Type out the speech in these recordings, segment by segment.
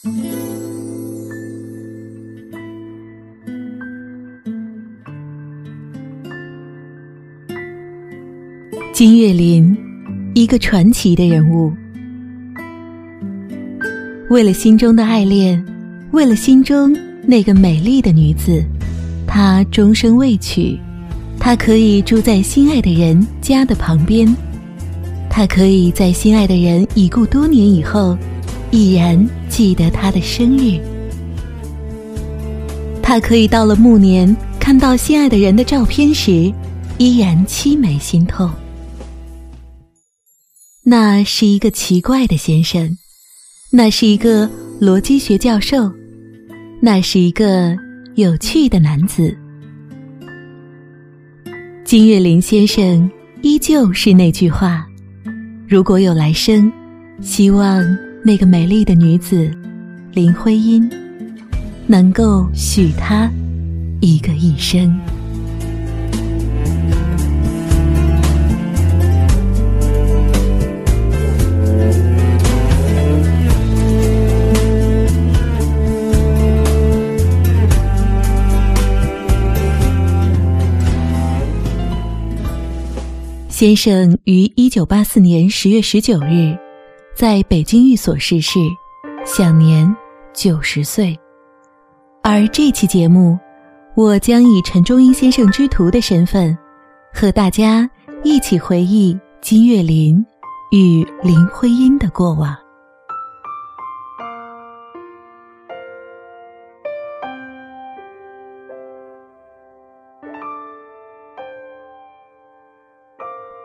金岳霖，一个传奇的人物。为了心中的爱恋，为了心中那个美丽的女子，他终生未娶。他可以住在心爱的人家的旁边，他可以在心爱的人已故多年以后，依然记得他的生日。他可以到了暮年，看到心爱的人的照片时，依然凄美心痛。那是一个奇怪的先生，那是一个逻辑学教授，那是一个有趣的男子。金岳霖先生依旧是那句话：如果有来生，希望那个美丽的女子林徽因能够许他一个一生。先生于一九八四年十月十九日，在北京寓所逝世，享年九十岁。而这期节目，我将以陈忠英先生之徒的身份，和大家一起回忆金岳霖与林徽因的过往。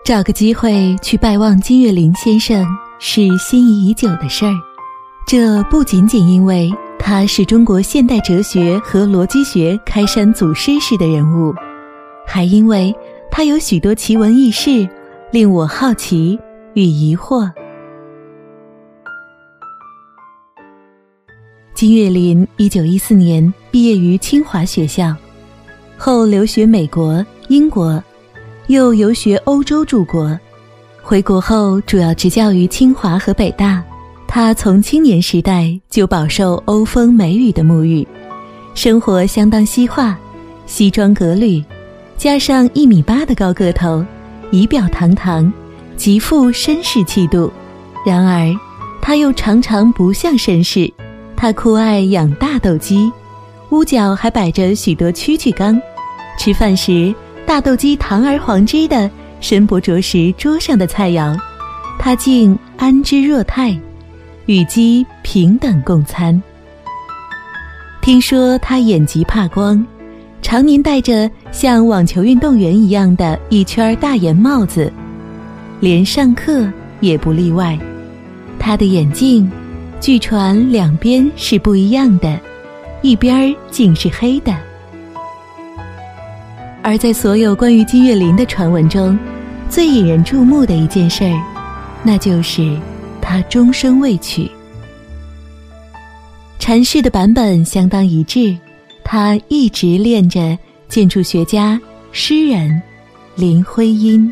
找个机会去拜望金岳霖先生是心仪已久的事儿。这不仅仅因为他是中国现代哲学和逻辑学开山祖师式的人物，还因为他有许多奇闻异事令我好奇与疑惑。金岳霖一九一四年毕业于清华学校，后留学美国、英国。又游学欧洲诸国，回国后主要执教于清华和北大。他从青年时代就饱受欧风美雨的沐浴，生活相当西化，西装革履，加上一米八的高个头，仪表堂堂，极富绅士气度。然而，他又常常不像绅士。他酷爱养大斗鸡，屋角还摆着许多蛐蛐缸，吃饭时。大斗鸡堂而皇之的伸脖啄食桌上的菜肴，他竟安之若泰，与鸡平等共餐。听说他眼疾怕光，常年戴着像网球运动员一样的一圈大檐帽子，连上课也不例外。他的眼镜，据传两边是不一样的，一边竟是黑的。而在所有关于金岳霖的传闻中，最引人注目的一件事儿，那就是他终身未娶。阐释的版本相当一致，他一直恋着建筑学家、诗人林徽因。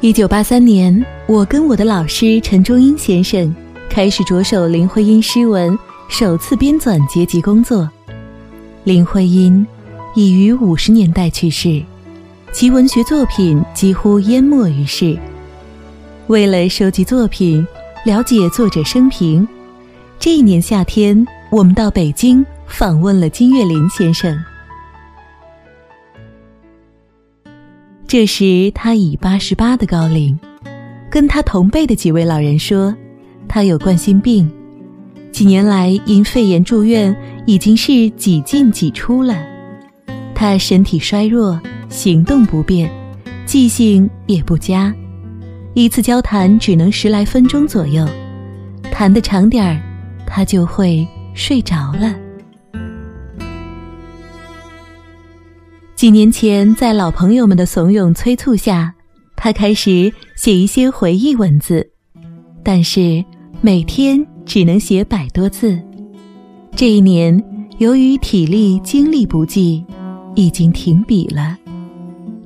一九八三年，我跟我的老师陈忠英先生开始着手林徽因诗文首次编纂结集工作。林徽因已于五十年代去世，其文学作品几乎淹没于世。为了收集作品，了解作者生平，这一年夏天，我们到北京访问了金岳霖先生。这时他已八十八的高龄，跟他同辈的几位老人说，他有冠心病，几年来因肺炎住院，已经是几进几出了。他身体衰弱，行动不便，记性也不佳，一次交谈只能十来分钟左右，谈得长点儿，他就会睡着了。几年前，在老朋友们的怂恿催促下，他开始写一些回忆文字，但是每天只能写百多字。这一年，由于体力精力不济，已经停笔了。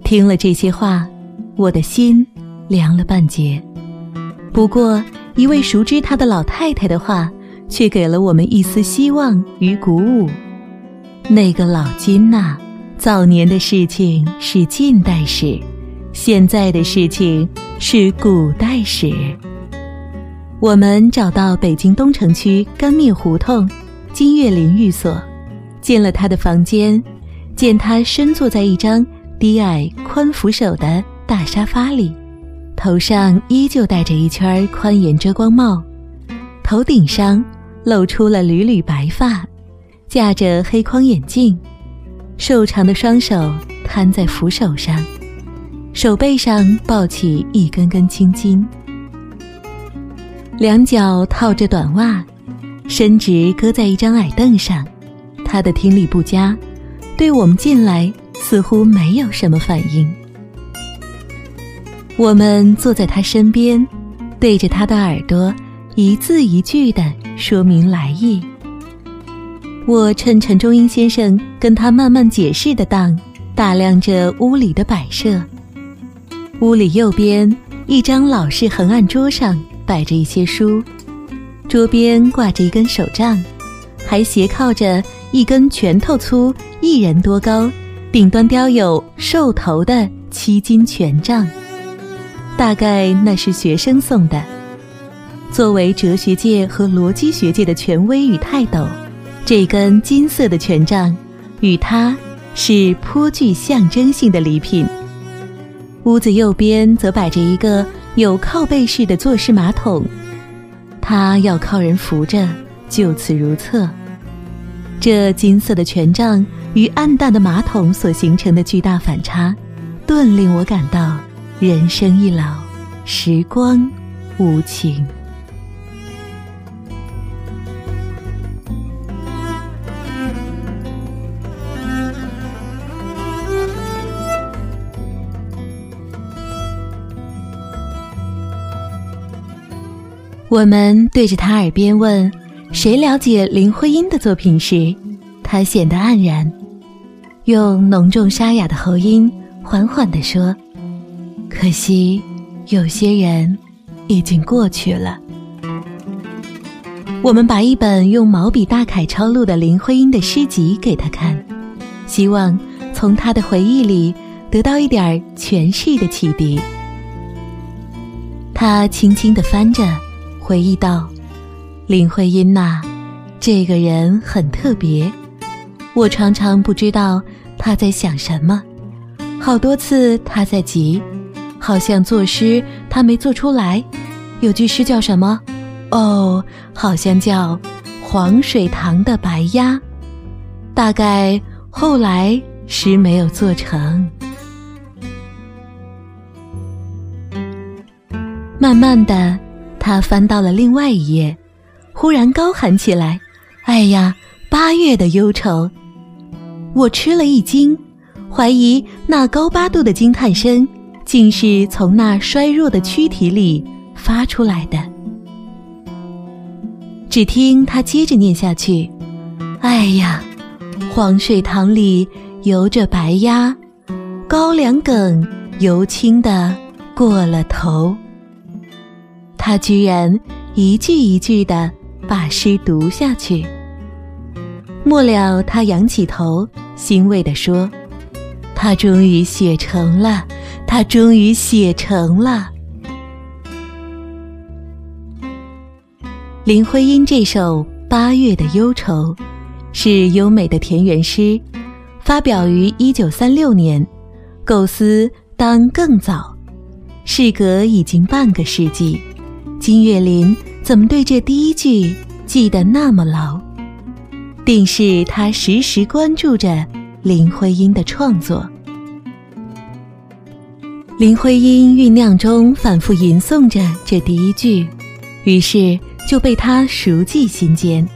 听了这些话，我的心凉了半截。不过，一位熟知他的老太太的话，却给了我们一丝希望与鼓舞。那个老金呐，早年的事情是近代史，现在的事情是古代史。我们找到北京东城区干面胡同金岳霖寓所，进了他的房间，见他身坐在一张低矮宽扶手的大沙发里，头上依旧戴着一圈宽檐遮光帽，头顶上露出了缕缕白发，架着黑框眼镜，瘦长的双手摊在扶手上，手背上抱起一根根青筋。两脚套着短袜，伸直搁在一张矮凳上。他的听力不佳，对我们进来似乎没有什么反应。我们坐在他身边，对着他的耳朵一字一句的说明来意。我趁陈中英先生跟他慢慢解释的当，打量着屋里的摆设。屋里右边一张老式横案桌上。摆着一些书，桌边挂着一根手杖，还斜靠着一根拳头粗、一人多高、顶端雕有兽头的七金权杖，大概那是学生送的。作为哲学界和逻辑学界的权威与泰斗，这根金色的权杖与他是颇具象征性的礼品。屋子右边则摆着一个。有靠背式的坐式马桶，它要靠人扶着，就此如厕。这金色的权杖与暗淡的马桶所形成的巨大反差，顿令我感到人生易老，时光无情。我们对着他耳边问：“谁了解林徽因的作品？”时，他显得黯然，用浓重沙哑的喉音缓缓地说：“可惜，有些人已经过去了。”我们把一本用毛笔大楷抄录的林徽因的诗集给他看，希望从他的回忆里得到一点诠释的启迪。他轻轻地翻着。回忆道：“林徽因呐，这个人很特别，我常常不知道他在想什么。好多次他在急，好像作诗他没做出来。有句诗叫什么？哦，好像叫《黄水塘的白鸭》。大概后来诗没有做成。慢慢的。”他翻到了另外一页，忽然高喊起来：“哎呀，八月的忧愁！”我吃了一惊，怀疑那高八度的惊叹声，竟是从那衰弱的躯体里发出来的。只听他接着念下去：“哎呀，黄水塘里游着白鸭，高粱梗油青的过了头。”他居然一句一句的把诗读下去。末了，他仰起头，欣慰地说：“他终于写成了，他终于写成了。”林徽因这首《八月的忧愁》是优美的田园诗，发表于一九三六年，构思当更早，事隔已经半个世纪。金岳霖怎么对这第一句记得那么牢？定是他时时关注着林徽因的创作。林徽因酝酿中反复吟诵着这第一句，于是就被他熟记心间。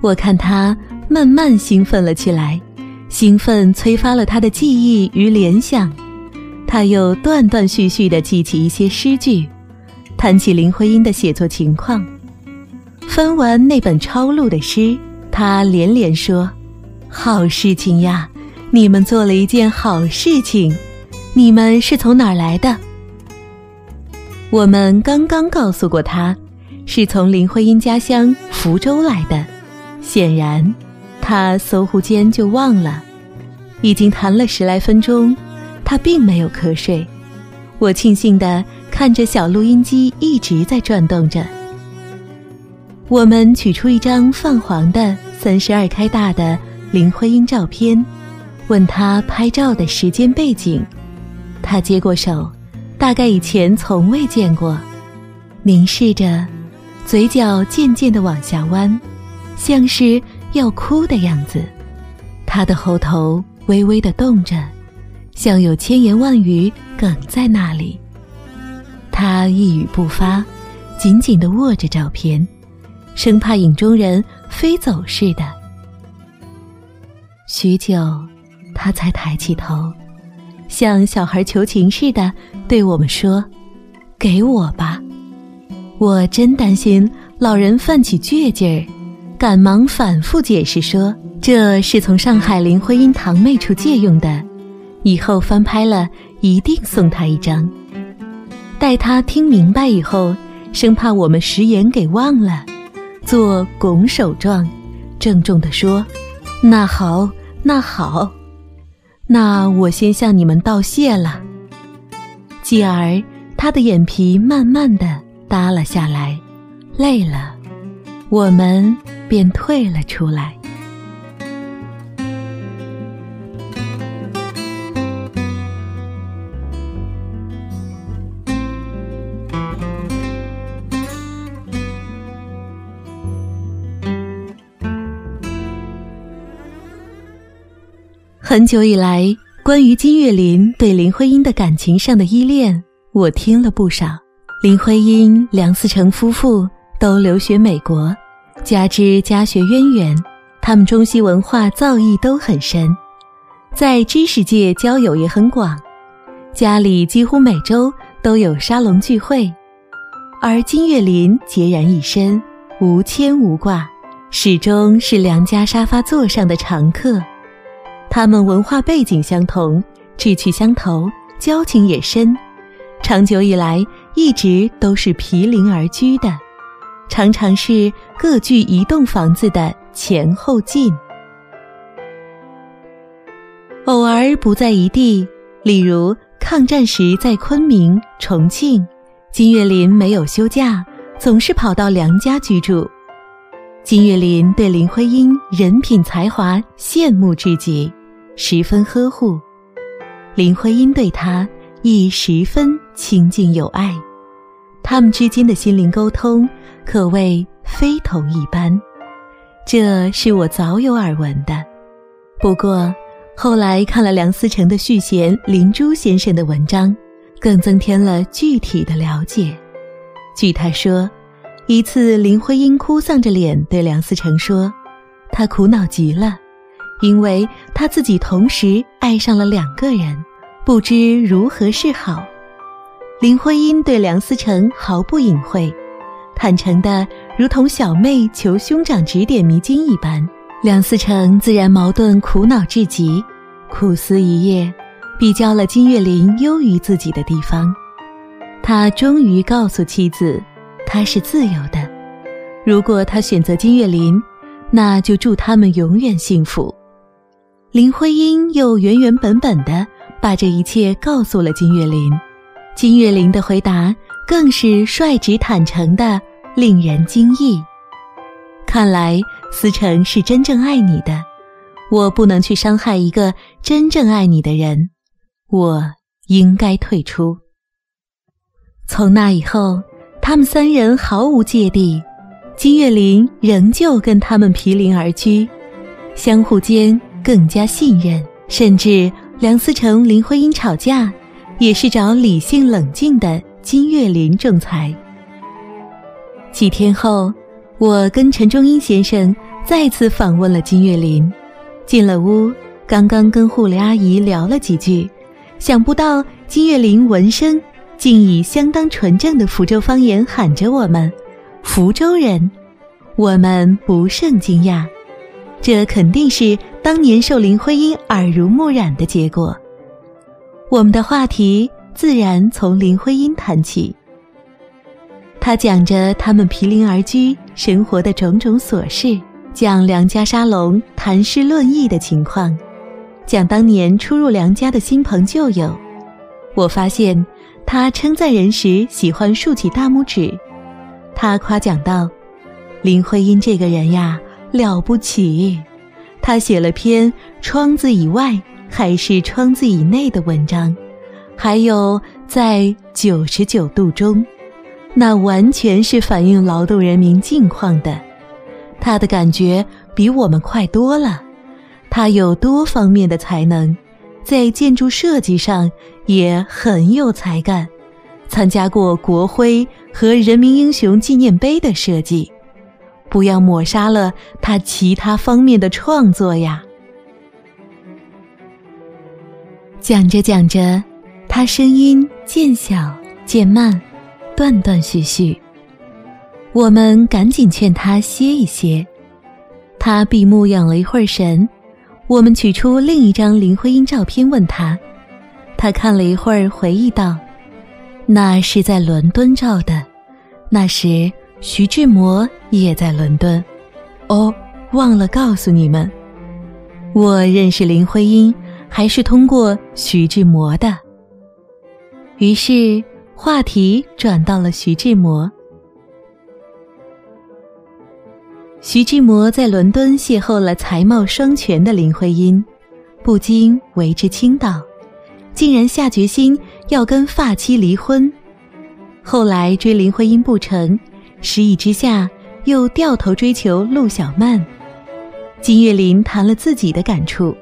我看他慢慢兴奋了起来，兴奋催发了他的记忆与联想，他又断断续续地记起一些诗句。谈起林徽因的写作情况，翻完那本抄录的诗，他连连说：“好事情呀，你们做了一件好事情。你们是从哪儿来的？”我们刚刚告诉过他，是从林徽因家乡福州来的。显然，他搜狐间就忘了。已经谈了十来分钟，他并没有瞌睡。我庆幸的看着小录音机一直在转动着。我们取出一张泛黄的三十二开大的林徽因照片，问他拍照的时间背景。他接过手，大概以前从未见过，凝视着，嘴角渐渐地往下弯，像是要哭的样子。他的喉头。微微的动着，像有千言万语哽在那里。他一语不发，紧紧的握着照片，生怕影中人飞走似的。许久，他才抬起头，像小孩求情似的对我们说：“给我吧。”我真担心老人犯起倔劲儿，赶忙反复解释说。这是从上海林徽因堂妹处借用的，以后翻拍了一定送她一张。待他听明白以后，生怕我们食言给忘了，做拱手状，郑重地说：“那好，那好，那我先向你们道谢了。”继而，他的眼皮慢慢的耷了下来，累了，我们便退了出来。很久以来，关于金岳霖对林徽因的感情上的依恋，我听了不少。林徽因、梁思成夫妇都留学美国，加之家学渊源，他们中西文化造诣都很深，在知识界交友也很广，家里几乎每周都有沙龙聚会。而金岳霖孑然一身，无牵无挂，始终是梁家沙发座上的常客。他们文化背景相同，志趣相投，交情也深，长久以来一直都是毗邻而居的，常常是各居一栋房子的前后近。偶尔不在一地，例如抗战时在昆明、重庆，金岳霖没有休假，总是跑到梁家居住。金岳霖对林徽因人品才华羡慕至极。十分呵护，林徽因对他亦十分亲近有爱，他们之间的心灵沟通可谓非同一般，这是我早有耳闻的。不过后来看了梁思成的续弦林洙先生的文章，更增添了具体的了解。据他说，一次林徽因哭丧着脸对梁思成说：“他苦恼极了。”因为他自己同时爱上了两个人，不知如何是好。林徽因对梁思成毫不隐晦，坦诚的如同小妹求兄长指点迷津一般。梁思成自然矛盾苦恼至极，苦思一夜，比较了金岳霖优于自己的地方。他终于告诉妻子，他是自由的。如果他选择金岳霖，那就祝他们永远幸福。林徽因又原原本本的把这一切告诉了金岳霖，金岳霖的回答更是率直坦诚的，令人惊异。看来思成是真正爱你的，我不能去伤害一个真正爱你的人，我应该退出。从那以后，他们三人毫无芥蒂，金岳霖仍旧跟他们毗邻而居，相互间。更加信任，甚至梁思成、林徽因吵架，也是找理性冷静的金岳霖仲裁。几天后，我跟陈忠英先生再次访问了金岳霖，进了屋，刚刚跟护理阿姨聊了几句，想不到金岳霖闻声，竟以相当纯正的福州方言喊着我们：“福州人。”我们不胜惊讶，这肯定是。当年受林徽因耳濡目染的结果。我们的话题自然从林徽因谈起。他讲着他们毗邻而居生活的种种琐事，讲梁家沙龙谈诗论艺的情况，讲当年初入梁家的新朋旧友。我发现他称赞人时喜欢竖起大拇指。他夸奖道：“林徽因这个人呀，了不起！他写了篇窗子以外还是窗子以内的文章，还有在九十九度中。”那完全是反映劳动人民境况的，他的感觉比我们快多了。他有多方面的才能，在建筑设计上也很有才干，参加过国徽和人民英雄纪念碑的设计。不要抹杀了他其他方面的创作呀！讲着讲着，他声音渐小渐慢。断断续续，我们赶紧劝他歇一歇。他闭目养了一会儿神，我们取出另一张林徽因照片问他，他看了一会儿，回忆道：“那是在伦敦照的，那时徐志摩也在伦敦。”哦，忘了告诉你们，我认识林徽因还是通过徐志摩的。于是。话题转到了徐志摩。徐志摩在伦敦邂逅了才貌双全的林徽因，不禁为之倾倒，竟然下决心要跟发妻离婚。后来追林徽因不成，失意之下又掉头追求陆小曼。金岳霖谈了自己的感触：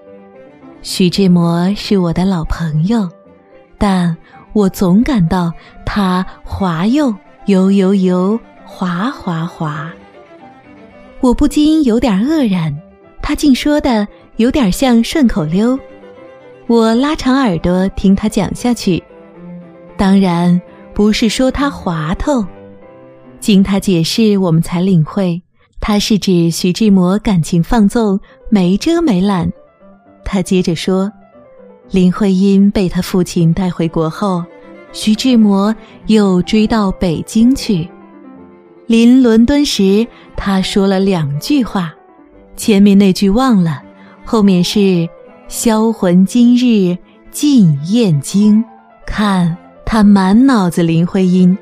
徐志摩是我的老朋友，但。我总感到他滑又游游游滑滑滑，我不禁有点愕然。他竟说的有点像顺口溜。我拉长耳朵听他讲下去，当然不是说他滑头。经他解释，我们才领会，他是指徐志摩感情放纵，没遮没拦。他接着说。林徽因被他父亲带回国后，徐志摩又追到北京去。临伦敦时，他说了两句话，前面那句忘了，后面是“销魂今日尽燕京”。看他满脑子林徽因，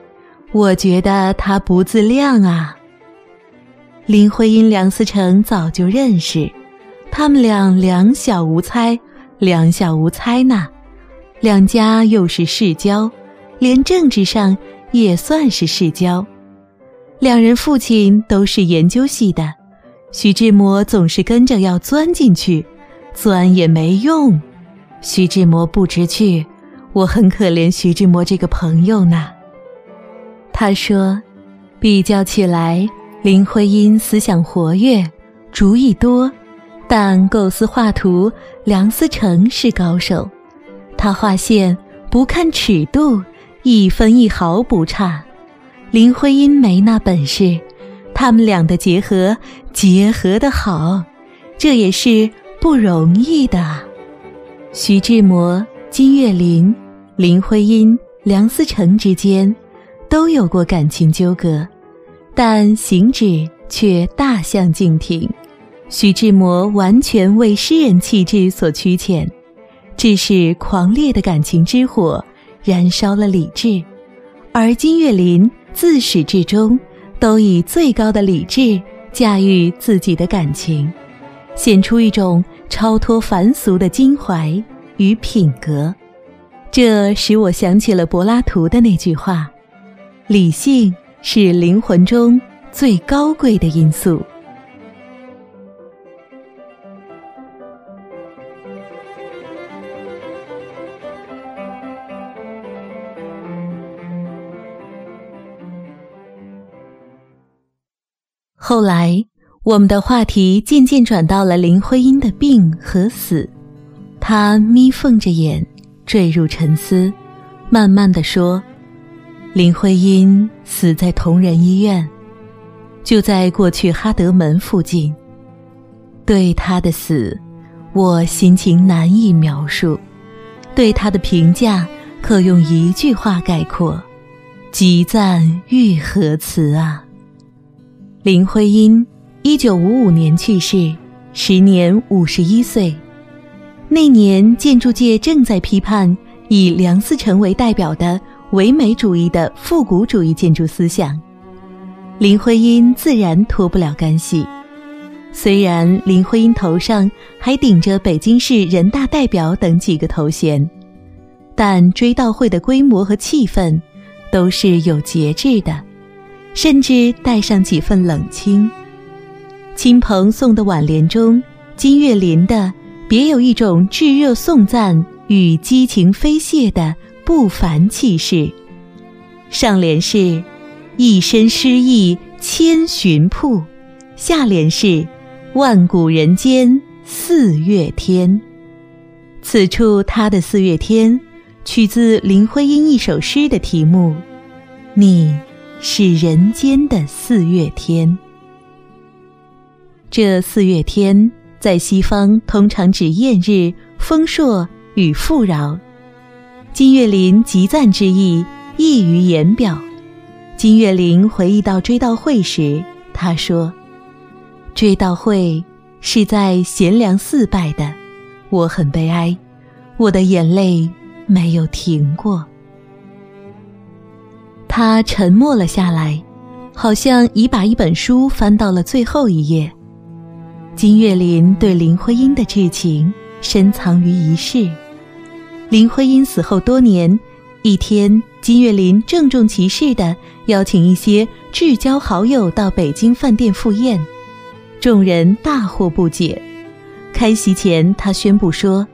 我觉得他不自量啊。林徽因、梁思成早就认识，他们俩两小无猜。两小无猜呢，两家又是世交，连政治上也算是世交。两人父亲都是研究系的，徐志摩总是跟着要钻进去，钻也没用。徐志摩不知趣，我很可怜徐志摩这个朋友呢。他说，比较起来，林徽因思想活跃，主意多。但构思画图，梁思成是高手。他画线不看尺度，一分一毫不差。林徽因没那本事，他们俩的结合结合的好，这也是不容易的。徐志摩、金岳霖、林徽因、梁思成之间都有过感情纠葛，但行止却大相径庭。徐志摩完全为诗人气质所驱遣，致使狂烈的感情之火燃烧了理智；而金岳霖自始至终都以最高的理智驾驭自己的感情，显出一种超脱凡俗的襟怀与品格。这使我想起了柏拉图的那句话：“理性是灵魂中最高贵的因素。”后来，我们的话题渐渐转到了林徽因的病和死。他眯缝着眼，坠入沉思，慢慢的说：“林徽因死在同仁医院，就在过去哈德门附近。对她的死，我心情难以描述。对他的评价可用一句话概括：极赞愈合词啊！林徽因，一九五五年去世，时年五十一岁。那年，建筑界正在批判以梁思成为代表的唯美主义的复古主义建筑思想，林徽因自然脱不了干系。虽然林徽因头上还顶着北京市人大代表等几个头衔，但追悼会的规模和气氛都是有节制的，甚至带上几分冷清。亲朋送的挽联中，金岳霖的。别有一种炙热颂赞与激情飞泻的不凡气势。上联是“一身诗意千寻瀑”，下联是“万古人间四月天”。此处他的四月天，取自林徽因一首诗的题目：“你是人间的四月天。”这四月天。在西方，通常指艳日、丰硕与富饶。金岳霖极赞之意溢于言表。金岳霖回忆到追悼会时，他说：“追悼会是在贤良寺拜的，我很悲哀，我的眼泪没有停过。”他沉默了下来，好像已把一本书翻到了最后一页。金岳霖对林徽因的挚情深藏于一世。林徽因死后多年，一天，金岳霖郑重其事地邀请一些至交好友到北京饭店赴宴，众人大惑不解。开席前，他宣布说：“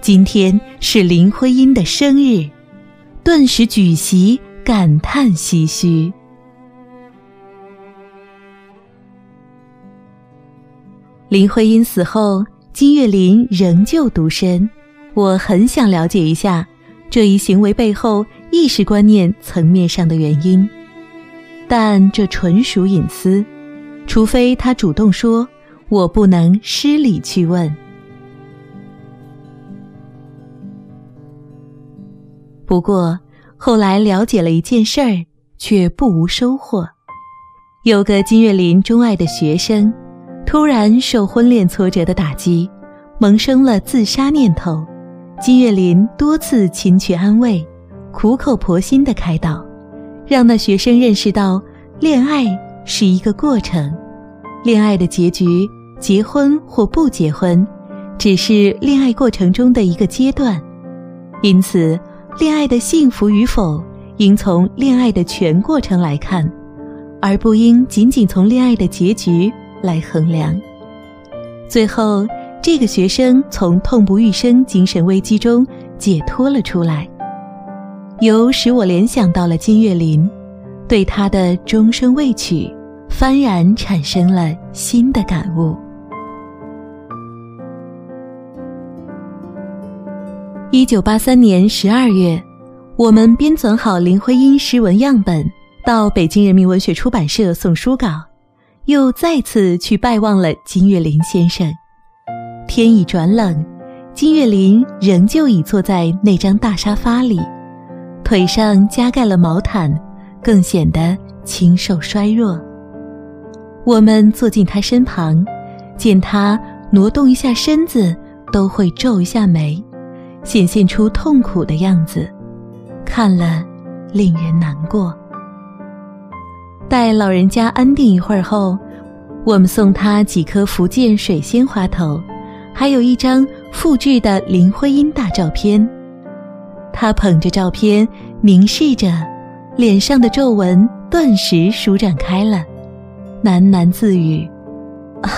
今天是林徽因的生日。”顿时举席感叹唏嘘。林徽因死后，金岳霖仍旧独身。我很想了解一下这一行为背后意识观念层面上的原因，但这纯属隐私，除非他主动说，我不能失礼去问。不过后来了解了一件事儿，却不无收获。有个金岳霖钟爱的学生。突然受婚恋挫折的打击，萌生了自杀念头。金岳霖多次亲去安慰，苦口婆心的开导，让那学生认识到恋爱是一个过程，恋爱的结局，结婚或不结婚，只是恋爱过程中的一个阶段。因此，恋爱的幸福与否，应从恋爱的全过程来看，而不应仅仅从恋爱的结局。来衡量。最后，这个学生从痛不欲生精神危机中解脱了出来，由使我联想到了金岳霖，对他的终生未娶，幡然产生了新的感悟。一九八三年十二月，我们编纂好林徽因诗文样本，到北京人民文学出版社送书稿。又再次去拜望了金岳霖先生。天已转冷，金岳霖仍旧倚坐在那张大沙发里，腿上加盖了毛毯，更显得清瘦衰弱。我们坐进他身旁，见他挪动一下身子都会皱一下眉，显现出痛苦的样子，看了令人难过。待老人家安定一会儿后，我们送他几颗福建水仙花头，还有一张复制的林徽因大照片。他捧着照片，凝视着，脸上的皱纹顿时舒展开了，喃喃自语：“啊，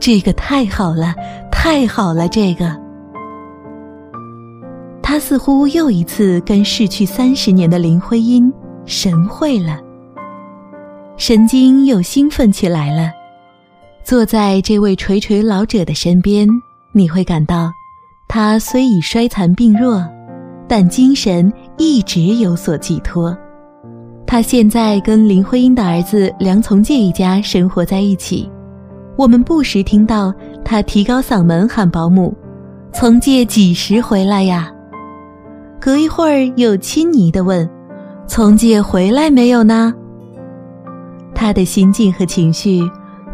这个太好了，太好了！”这个，他似乎又一次跟逝去三十年的林徽因神会了。神经又兴奋起来了。坐在这位垂垂老者的身边，你会感到，他虽已衰残病弱，但精神一直有所寄托。他现在跟林徽因的儿子梁从诫一家生活在一起。我们不时听到他提高嗓门喊保姆：“从诫几时回来呀？”隔一会儿又亲昵地问：“从诫回来没有呢？”他的心境和情绪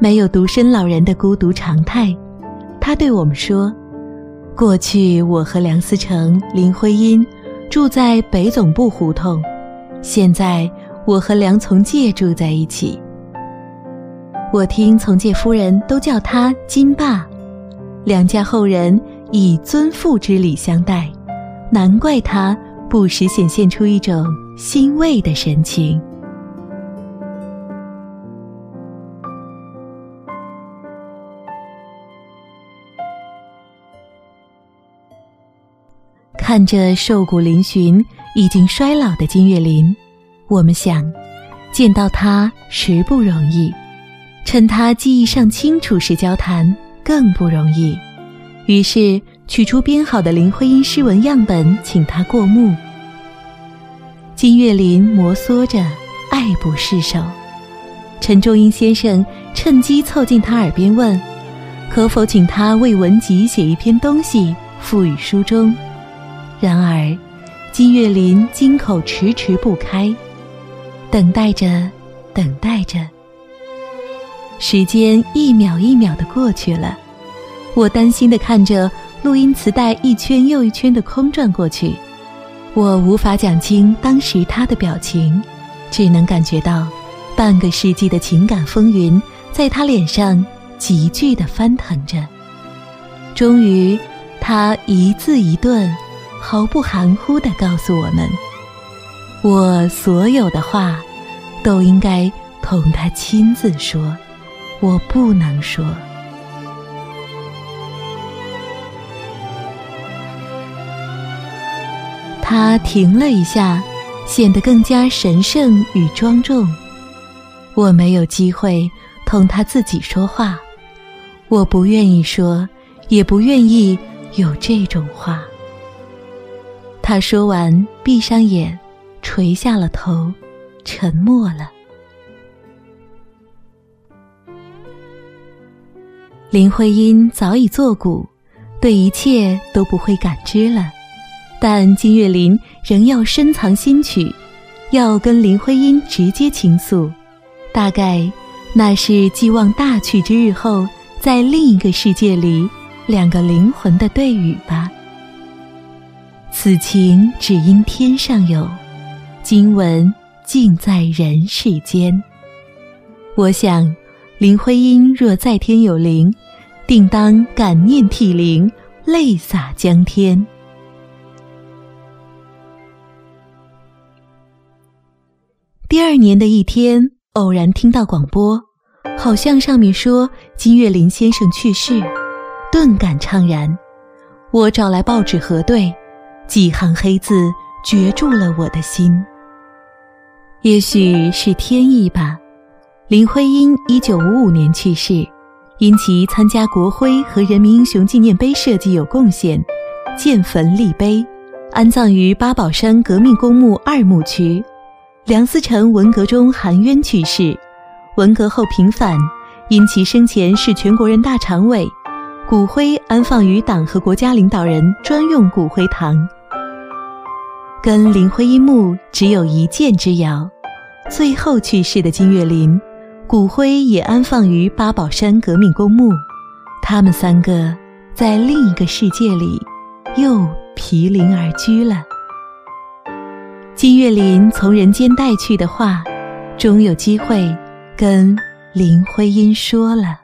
没有独身老人的孤独常态。他对我们说：“过去我和梁思成、林徽因住在北总部胡同，现在我和梁从诫住在一起。我听从诫夫人都叫他金爸，梁家后人以尊父之礼相待，难怪他不时显现出一种欣慰的神情。”看着瘦骨嶙峋、已经衰老的金岳霖，我们想，见到他实不容易，趁他记忆尚清楚时交谈更不容易。于是取出编好的林徽因诗文样本，请他过目。金岳霖摩挲着，爱不释手。陈仲英先生趁机凑近他耳边问：“可否请他为文集写一篇东西，附于书中？”然而，金岳霖金口迟迟不开，等待着，等待着。时间一秒一秒的过去了，我担心的看着录音磁带一圈又一圈的空转过去，我无法讲清当时他的表情，只能感觉到半个世纪的情感风云在他脸上急剧的翻腾着。终于，他一字一顿。毫不含糊地告诉我们：“我所有的话，都应该同他亲自说，我不能说。”他停了一下，显得更加神圣与庄重。我没有机会同他自己说话，我不愿意说，也不愿意有这种话。他说完，闭上眼，垂下了头，沉默了。林徽因早已作古，对一切都不会感知了，但金岳霖仍要深藏心曲，要跟林徽因直接倾诉。大概那是寄望大去之日后，在另一个世界里，两个灵魂的对语吧。此情只因天上有，今闻尽在人世间。我想，林徽因若在天有灵，定当感念涕零，泪洒江天。第二年的一天，偶然听到广播，好像上面说金岳霖先生去世，顿感怅然。我找来报纸核对。几行黑字攫住了我的心。也许是天意吧。林徽因一九五五年去世，因其参加国徽和人民英雄纪念碑设计有贡献，建坟立碑，安葬于八宝山革命公墓二墓区。梁思成文革中含冤去世，文革后平反，因其生前是全国人大常委，骨灰安放于党和国家领导人专用骨灰堂。跟林徽因墓只有一箭之遥，最后去世的金岳霖，骨灰也安放于八宝山革命公墓。他们三个在另一个世界里，又毗邻而居了。金岳霖从人间带去的话，终有机会跟林徽因说了。